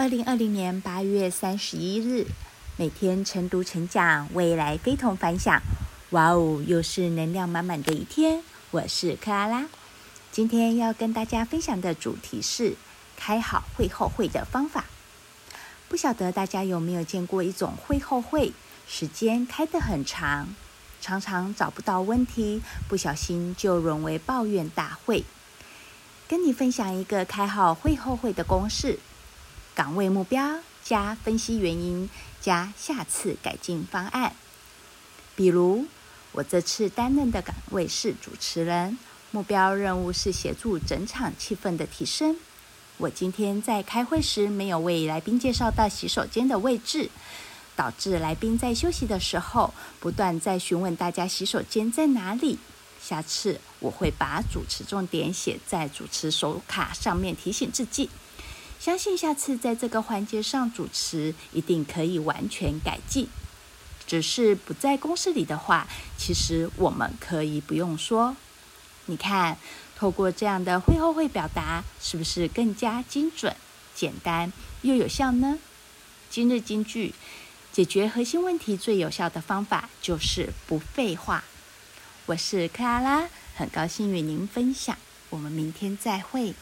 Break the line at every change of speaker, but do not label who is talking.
二零二零年八月三十一日，每天晨读晨讲，未来非同凡响。哇哦，又是能量满满的一天。我是克拉拉，今天要跟大家分享的主题是开好会后会的方法。不晓得大家有没有见过一种会后会，时间开得很长，常常找不到问题，不小心就沦为抱怨大会。跟你分享一个开好会后会的公式。岗位目标加分析原因加下次改进方案。比如，我这次担任的岗位是主持人，目标任务是协助整场气氛的提升。我今天在开会时没有为来宾介绍到洗手间的位置，导致来宾在休息的时候不断在询问大家洗手间在哪里。下次我会把主持重点写在主持手卡上面提醒自己。相信下次在这个环节上主持一定可以完全改进。只是不在公式里的话，其实我们可以不用说。你看，透过这样的会后会表达，是不是更加精准、简单又有效呢？今日金句：解决核心问题最有效的方法就是不废话。我是克拉拉，很高兴与您分享。我们明天再会。